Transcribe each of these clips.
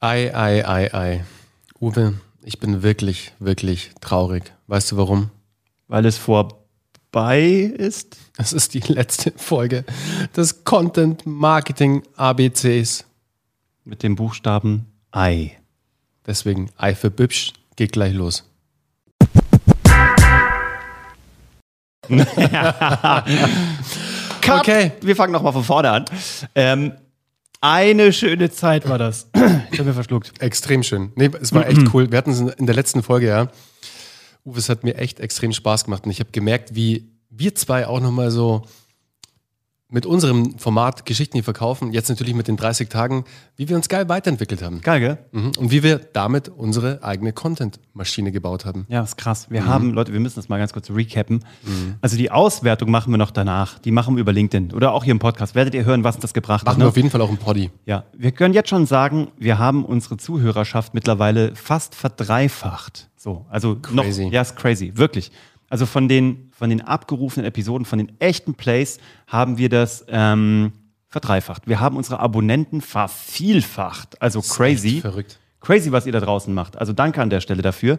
Ei, ei, ei, ei. Uwe, ich bin wirklich, wirklich traurig. Weißt du warum? Weil es vorbei ist? Es ist die letzte Folge des Content Marketing ABCs. Mit dem Buchstaben Ei. Deswegen Ei für Bübsch geht gleich los. Cut. Okay. Wir fangen nochmal von vorne an. Ähm, eine schöne Zeit war das. Ich habe mir verschluckt. Extrem schön. Nee, es war echt cool. Wir hatten es in der letzten Folge, ja. Uwe, es hat mir echt extrem Spaß gemacht und ich habe gemerkt, wie wir zwei auch nochmal so mit unserem Format Geschichten, die verkaufen, jetzt natürlich mit den 30 Tagen, wie wir uns geil weiterentwickelt haben. Geil, gell? Mhm. Und wie wir damit unsere eigene Content-Maschine gebaut haben. Ja, ist krass. Wir haben, Leute, wir müssen das mal ganz kurz recappen. Also die Auswertung machen wir noch danach. Die machen wir über LinkedIn oder auch hier im Podcast. Werdet ihr hören, was das gebracht Machen hat. wir Ne? auf jeden Fall auch im Poddy. Ja, wir können jetzt schon sagen, wir haben unsere Zuhörerschaft mittlerweile fast verdreifacht. So, also Crazy. noch, ja, ist crazy, wirklich. Also von den, von den abgerufenen Episoden, von den echten Plays haben wir das ähm, verdreifacht. Wir haben unsere Abonnenten vervielfacht. Also crazy. Verrückt. Crazy, was ihr da draußen macht. Also danke an der Stelle dafür.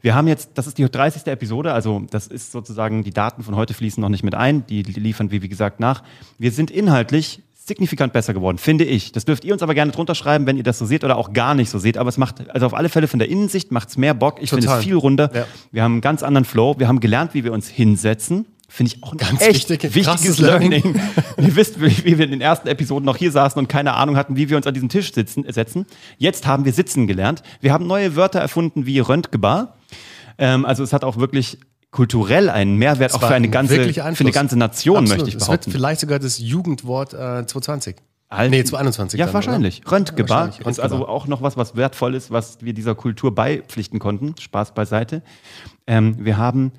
Wir haben jetzt, das ist die 30. Episode, also das ist sozusagen, die Daten von heute fließen noch nicht mit ein, die liefern wir, wie gesagt, nach. Wir sind inhaltlich signifikant besser geworden, finde ich. Das dürft ihr uns aber gerne drunter schreiben, wenn ihr das so seht oder auch gar nicht so seht. Aber es macht, also auf alle Fälle von der Innensicht macht es mehr Bock. Ich finde es viel runder. Ja. Wir haben einen ganz anderen Flow. Wir haben gelernt, wie wir uns hinsetzen. Finde ich auch ein Ganz echt wichtig, wichtiges Learning. Learning. ihr wisst, wie wie wir in den ersten Episoden noch hier saßen und keine Ahnung hatten, wie wir uns an diesen Tisch sitzen, setzen. Jetzt haben wir sitzen gelernt. Wir haben neue Wörter erfunden wie Röntgebar. Ähm, also es hat auch wirklich kulturell einen Mehrwert auch für eine ganze, für eine ganze Nation, Absolut. möchte ich Es wird behaupten. vielleicht sogar das Jugendwort äh, 2020. Halt- nee, 2021. Ja, dann, wahrscheinlich. Oder? Röntgebar wahrscheinlich. ist also auch noch was, was wertvoll ist, was wir dieser Kultur beipflichten konnten. Spaß beiseite. Ähm, wir haben,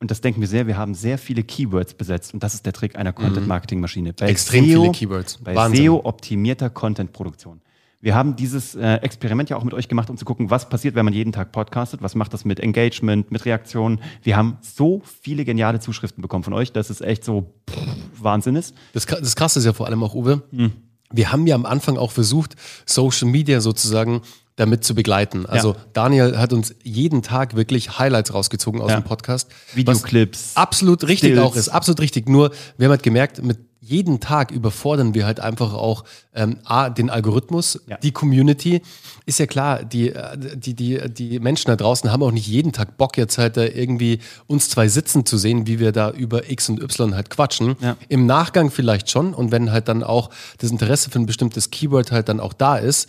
und das denken wir sehr, wir haben sehr viele Keywords besetzt. Und das ist der Trick einer Content-Marketing-Maschine. Mhm. Extrem viele Keywords. Bei. SEO-optimierter Content-Produktion. Wir haben dieses äh, Experiment ja auch mit euch gemacht, um zu gucken, was passiert, wenn man jeden Tag podcastet, was macht das mit Engagement, mit Reaktionen. Wir haben so viele geniale Zuschriften bekommen von euch, dass es echt so pff, Wahnsinn ist. Das, das Krasse ist ja vor allem auch, Uwe, Hm. wir haben ja am Anfang auch versucht, Social Media sozusagen damit zu begleiten. Also Ja. Daniel hat uns jeden Tag wirklich Highlights rausgezogen aus Ja. dem Podcast. Videoclips. Absolut richtig Stills. auch ist, absolut richtig. Nur, wir haben halt gemerkt, mit jeden Tag überfordern wir halt einfach auch ähm, A, den Algorithmus, Ja. die Community. Ist ja klar, die, äh, die, die, die Menschen da draußen haben auch nicht jeden Tag Bock, jetzt halt da irgendwie uns zwei sitzen zu sehen, wie wir da über X und Y halt quatschen. Ja. Im Nachgang vielleicht schon und wenn halt dann auch das Interesse für ein bestimmtes Keyword halt dann auch da ist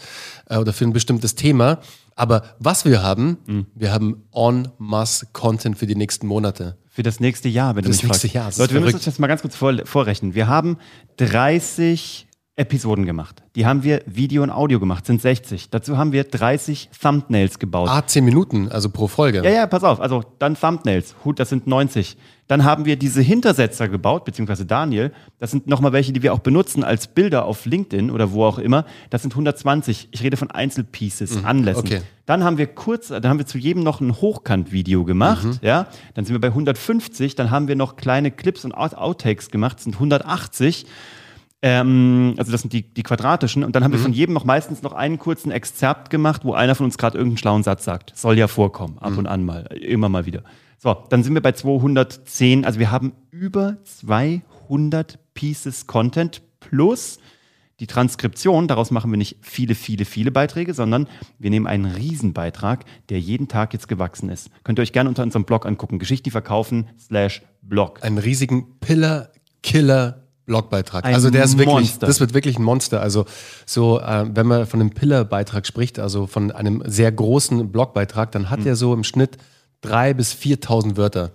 äh, oder für ein bestimmtes Thema. Aber was wir haben, Mhm. wir haben On-Mass-Content für die nächsten Monate. Für das nächste Jahr, wenn du das mich nächste fragst. Jahr, das ist Leute, wir müssen uns jetzt mal ganz kurz vor, vorrechnen. Wir haben 30 Episoden gemacht. Die haben wir Video und Audio gemacht, sind 60. Dazu haben wir 30 Thumbnails gebaut. Ah, 10 Minuten, also pro Folge. Ja, ja, pass auf. Also dann Thumbnails. Hut, das sind 90. Dann haben wir diese Hintersetzer gebaut, beziehungsweise Daniel. Das sind nochmal welche, die wir auch benutzen als Bilder auf LinkedIn oder wo auch immer. Das sind 120. Ich rede von Einzelpieces, Anlässen. okay. Dann haben wir kurz, dann haben wir zu jedem noch ein Hochkant-Video gemacht. Ja, dann sind wir bei 150. Dann haben wir noch kleine Clips und Out Outtakes gemacht, sind 180. Ähm, also das sind die, die quadratischen. Und dann haben wir von jedem noch meistens noch einen kurzen Exzerpt gemacht, wo einer von uns gerade irgendeinen schlauen Satz sagt. Soll ja vorkommen, ab und an mal, immer mal wieder. So, dann sind wir bei 210. Also wir haben über 200 Pieces Content plus die Transkription. Daraus machen wir nicht viele, viele, viele Beiträge, sondern wir nehmen einen Riesenbeitrag, der jeden Tag jetzt gewachsen ist. Könnt ihr euch gerne unter unserem Blog angucken. Geschichte die verkaufen slash Blog. Einen riesigen Pillar-Killer- Blogbeitrag. Ein also der ist wirklich, Monster. das wird wirklich ein Monster. Also so, äh, wenn man von einem Pillar-Beitrag spricht, also von einem sehr großen Blogbeitrag, dann hat er so im Schnitt drei bis 4.000 Wörter.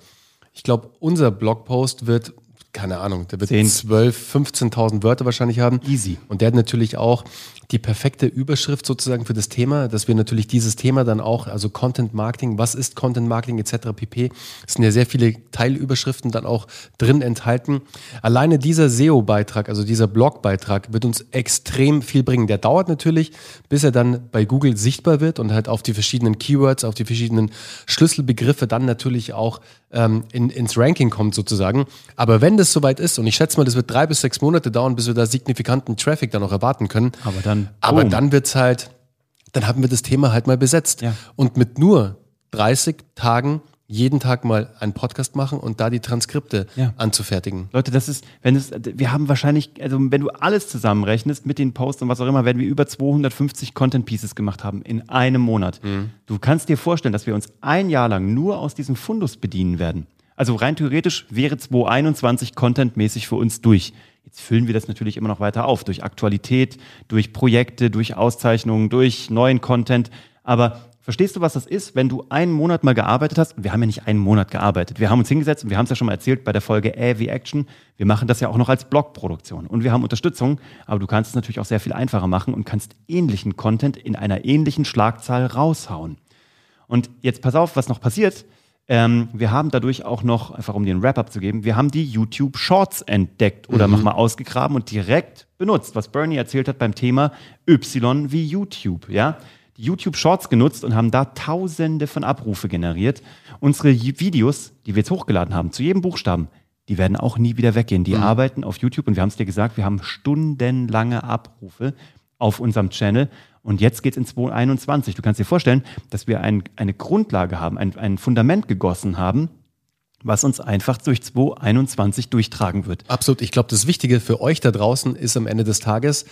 Ich glaube, unser Blogpost wird, keine Ahnung, der wird Zehn. 12, 15.000 Wörter wahrscheinlich haben. Easy. Und der hat natürlich auch die perfekte Überschrift sozusagen für das Thema, dass wir natürlich dieses Thema dann auch, also Content Marketing, was ist Content Marketing etc. pp. Es sind ja sehr viele Teilüberschriften dann auch drin enthalten. Alleine dieser SEO-Beitrag, also dieser Blogbeitrag, wird uns extrem viel bringen. Der dauert natürlich, bis er dann bei Google sichtbar wird und halt auf die verschiedenen Keywords, auf die verschiedenen Schlüsselbegriffe dann natürlich auch ähm, in, ins Ranking kommt sozusagen. Aber wenn das soweit ist, und ich schätze mal, das wird drei bis sechs Monate dauern, bis wir da signifikanten Traffic dann auch erwarten können. Aber dann, Aber boom. dann wird es halt dann haben wir das Thema halt mal besetzt. Ja. Und mit nur 30 Tagen jeden Tag mal einen Podcast machen und da die Transkripte Ja. anzufertigen. Leute, das ist, wenn es, wir haben wahrscheinlich, also wenn du alles zusammenrechnest mit den Posts und was auch immer, werden wir über 250 Content Pieces gemacht haben in einem Monat. Du kannst dir vorstellen, dass wir uns ein Jahr lang nur aus diesem Fundus bedienen werden. Also rein theoretisch wäre 2021 contentmäßig für uns durch. Jetzt füllen wir das natürlich immer noch weiter auf durch Aktualität, durch Projekte, durch Auszeichnungen, durch neuen Content. Aber verstehst du, was das ist, wenn du einen Monat mal gearbeitet hast? Wir haben ja nicht einen Monat gearbeitet. Wir haben uns hingesetzt und wir haben es ja schon mal erzählt bei der Folge AV Action. Wir machen das ja auch noch als Blogproduktion und wir haben Unterstützung, aber du kannst es natürlich auch sehr viel einfacher machen und kannst ähnlichen Content in einer ähnlichen Schlagzahl raushauen. Und jetzt pass auf, was noch passiert. Ähm, wir haben dadurch auch noch, einfach um dir einen Wrap-up zu geben, wir haben die YouTube Shorts entdeckt oder nochmal ausgegraben und direkt benutzt, was Bernie erzählt hat beim Thema Y wie YouTube. Ja? Die YouTube Shorts genutzt und haben da tausende von Abrufe generiert. Unsere Videos, die wir jetzt hochgeladen haben, zu jedem Buchstaben, die werden auch nie wieder weggehen. Die arbeiten auf YouTube und wir haben es dir gesagt, wir haben stundenlange Abrufe auf unserem Channel. Und jetzt geht's in 2021. Du kannst dir vorstellen, dass wir ein, eine Grundlage haben, ein, ein Fundament gegossen haben, was uns einfach durch 2021 durchtragen wird. Absolut. Ich glaube, das Wichtige für euch da draußen ist am Ende des Tages,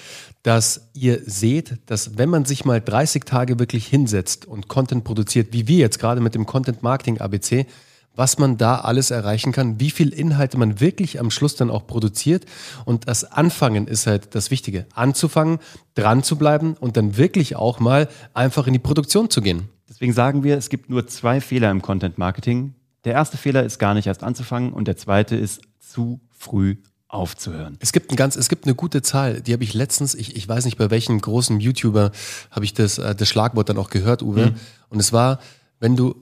dass ihr seht, dass wenn man sich mal 30 Tage wirklich hinsetzt und Content produziert, wie wir jetzt gerade mit dem Content Marketing ABC, was man da alles erreichen kann, wie viel Inhalte man wirklich am Schluss dann auch produziert. Und das Anfangen ist halt das Wichtige. Anzufangen, dran zu bleiben und dann wirklich auch mal einfach in die Produktion zu gehen. Deswegen sagen wir, es gibt nur zwei Fehler im Content Marketing. Der erste Fehler ist gar nicht erst anzufangen und der zweite ist zu früh aufzuhören. Es gibt ein ganz, es gibt eine gute Zahl, die habe ich letztens, ich, ich weiß nicht bei welchem großen YouTuber habe ich das, äh, das Schlagwort dann auch gehört, Uwe. Und es war, wenn du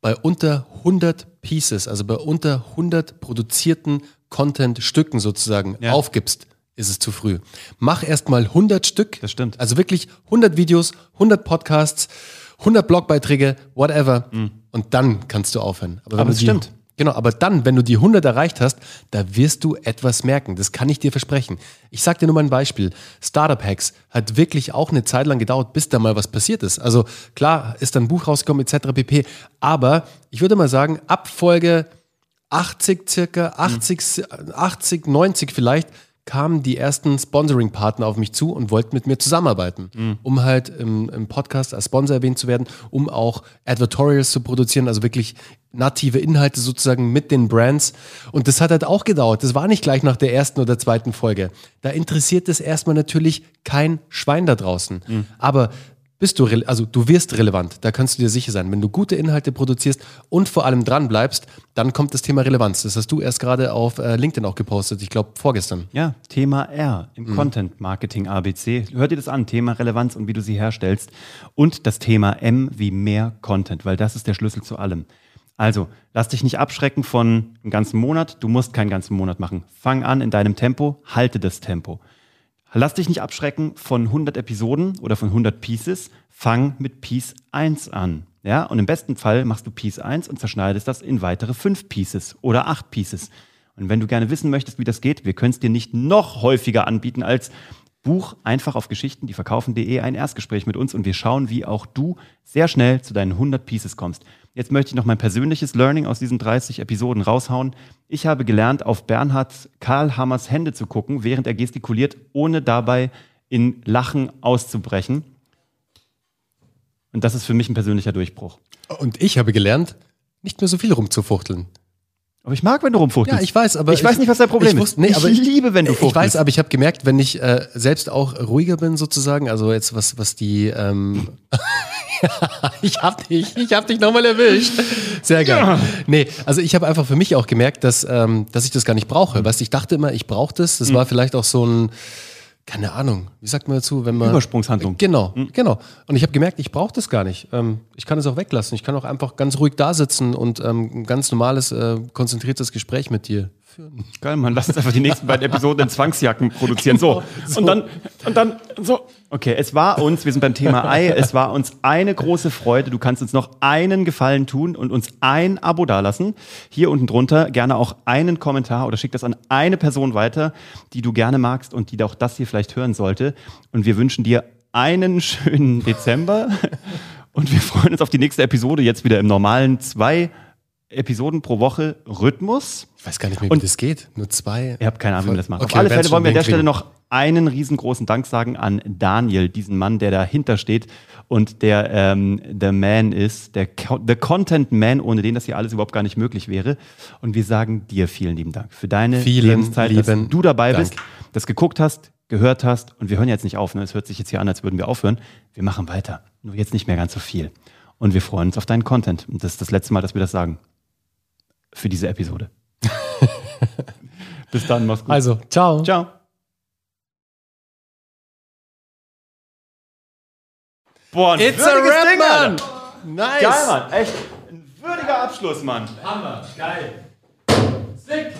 bei unter 100 Pieces, also bei unter 100 produzierten Content-Stücken sozusagen Ja. aufgibst, ist es zu früh. Mach erst mal 100 Stück. Das stimmt. Also wirklich 100 Videos, 100 Podcasts, 100 Blogbeiträge, whatever. Und dann kannst du aufhören. Aber, Mhm. Aber die, stimmt. Genau, aber dann, wenn du die 100 erreicht hast, da wirst du etwas merken. Das kann ich dir versprechen. Ich sag dir nur mal ein Beispiel. Startup Hacks hat wirklich auch eine Zeit lang gedauert, bis da mal was passiert ist. Also klar, ist dann ein Buch rausgekommen etc. pp. Aber ich würde mal sagen, ab Folge 80 circa, 80, 80 90 vielleicht, kamen die ersten Sponsoring-Partner auf mich zu und wollten mit mir zusammenarbeiten, um halt im, im Podcast als Sponsor erwähnt zu werden, um auch Advertorials zu produzieren, also wirklich native Inhalte sozusagen mit den Brands. Und das hat halt auch gedauert. Das war nicht gleich nach der ersten oder zweiten Folge. Da interessiert es erstmal natürlich kein Schwein da draußen. Aber bist du, also du wirst relevant, da kannst du dir sicher sein. Wenn du gute Inhalte produzierst und vor allem dran bleibst, dann kommt das Thema Relevanz. Das hast du erst gerade auf äh, LinkedIn auch gepostet, ich glaube vorgestern. Ja, Thema R im Content Marketing ABC. Hör dir das an, Thema Relevanz und wie du sie herstellst. Und das Thema M wie mehr Content, weil das ist der Schlüssel zu allem. Also, lass dich nicht abschrecken von einem ganzen Monat. Du musst keinen ganzen Monat machen. Fang an in deinem Tempo, halte das Tempo. Lass dich nicht abschrecken von 100 Episoden oder von 100 Pieces. Fang mit Piece 1 an. Ja, und im besten Fall machst du Piece 1 und zerschneidest das in weitere 5 Pieces oder 8 Pieces. Und wenn du gerne wissen möchtest, wie das geht, wir können es dir nicht noch häufiger anbieten als Buch einfach auf Geschichten, die verkaufen.de ein Erstgespräch mit uns und wir schauen, wie auch du sehr schnell zu deinen 100 Pieces kommst. Jetzt möchte ich noch mein persönliches Learning aus diesen 30 Episoden raushauen. Ich habe gelernt, auf Bernhard Karl Hammers Hände zu gucken, während er gestikuliert, ohne dabei in Lachen auszubrechen. Und das ist für mich ein persönlicher Durchbruch. Und ich habe gelernt, nicht mehr so viel rumzufuchteln. Aber ich mag, wenn du rumfuchtelst. Ja, ich weiß, aber ich, weiß nicht, was dein Problem ich ist. nee, ich liebe, wenn du Ich fuchtelst. weiß, aber ich habe gemerkt, wenn ich äh, selbst auch ruhiger bin sozusagen, also jetzt was was die ähm, ich hab dich, ich hab dich nochmal erwischt. Sehr geil. Nee, also ich habe einfach für mich auch gemerkt, dass ähm, dass ich das gar nicht brauche. Weißt, du, ich dachte immer, ich brauche das. Das war vielleicht auch so ein keine Ahnung, wie sagt man dazu, wenn man Übersprungshandlung. Genau, genau. Und ich habe gemerkt, ich brauche das gar nicht. Ähm, ich kann es auch weglassen. Ich kann auch einfach ganz ruhig da sitzen und ähm, ein ganz normales, äh, konzentriertes Gespräch mit dir führen. Geil, Mann, lass uns einfach die nächsten beiden Episoden in Zwangsjacken produzieren. So. Und dann, und dann, so. Okay, es war uns, wir sind beim Thema Ei, es war uns eine große Freude. Du kannst uns noch einen Gefallen tun und uns ein Abo dalassen. Hier unten drunter gerne auch einen Kommentar oder schick das an eine Person weiter, die du gerne magst und die auch das hier vielleicht hören sollte. Und wir wünschen dir einen schönen Dezember und wir freuen uns auf die nächste Episode jetzt wieder im normalen zwei Episoden pro Woche Rhythmus. Ich weiß gar nicht mehr, Und- wie das geht. Nur zwei. Ihr habt keine Ahnung, wie man das macht. Okay, Auf alle Fälle wollen wir an der Stelle noch einen riesengroßen Dank sagen an Daniel, diesen Mann, der dahinter steht und der ähm, der Man ist, der the Content Man, ohne den das hier alles überhaupt gar nicht möglich wäre. Und wir sagen dir vielen lieben Dank für deine Vielen Lebenszeit, dass du dabei Dank. bist, das geguckt hast, gehört hast. Und wir hören jetzt nicht auf. Ne? Es hört sich jetzt hier an, als würden wir aufhören. Wir machen weiter. Nur jetzt nicht mehr ganz so viel. Und wir freuen uns auf deinen Content. Und das ist das letzte Mal, dass wir das sagen. Für diese Episode. Bis dann, mach's gut. Also, ciao. Ciao. Boah, ein It's a rap, Ding, Mann. Nice. Geil, Mann. Echt ein würdiger Abschluss, Mann. Hammer. Geil. Sick.